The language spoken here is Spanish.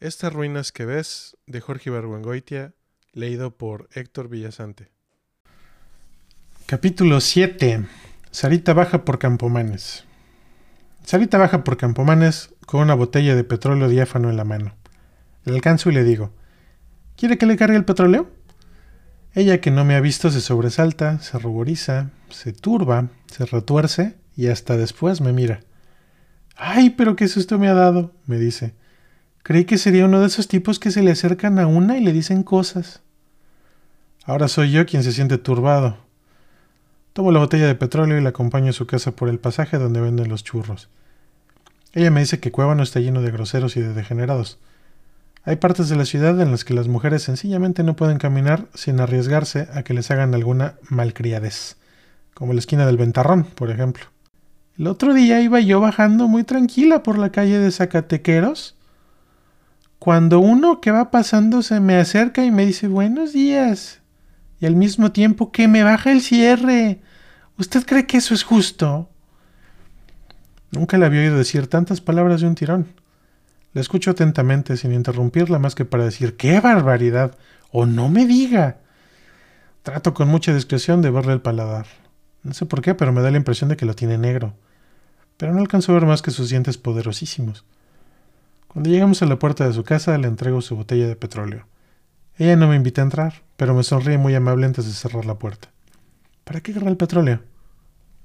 Estas ruinas que ves, de Jorge Berguengoitia, leído por Héctor Villasante. Capítulo 7. Sarita baja por Campomanes. Sarita baja por Campomanes con una botella de petróleo diáfano en la mano. Le alcanzo y le digo, ¿quiere que le cargue el petróleo? Ella que no me ha visto se sobresalta, se ruboriza, se turba, se retuerce y hasta después me mira. ¡Ay, pero qué susto me ha dado! me dice. Creí que sería uno de esos tipos que se le acercan a una y le dicen cosas. Ahora soy yo quien se siente turbado. Tomo la botella de petróleo y la acompaño a su casa por el pasaje donde venden los churros. Ella me dice que no está lleno de groseros y de degenerados. Hay partes de la ciudad en las que las mujeres sencillamente no pueden caminar sin arriesgarse a que les hagan alguna malcriadez, como la esquina del Ventarrón, por ejemplo. El otro día iba yo bajando muy tranquila por la calle de Zacatequeros cuando uno que va pasando se me acerca y me dice buenos días, y al mismo tiempo que me baja el cierre. ¿Usted cree que eso es justo? Nunca le había oído decir tantas palabras de un tirón. La escucho atentamente, sin interrumpirla más que para decir ¡qué barbaridad! o no me diga. Trato con mucha discreción de verle el paladar. No sé por qué, pero me da la impresión de que lo tiene negro. Pero no alcanzo a ver más que sus dientes poderosísimos. Cuando llegamos a la puerta de su casa, le entrego su botella de petróleo. Ella no me invita a entrar, pero me sonríe muy amable antes de cerrar la puerta. ¿Para qué agarra el petróleo?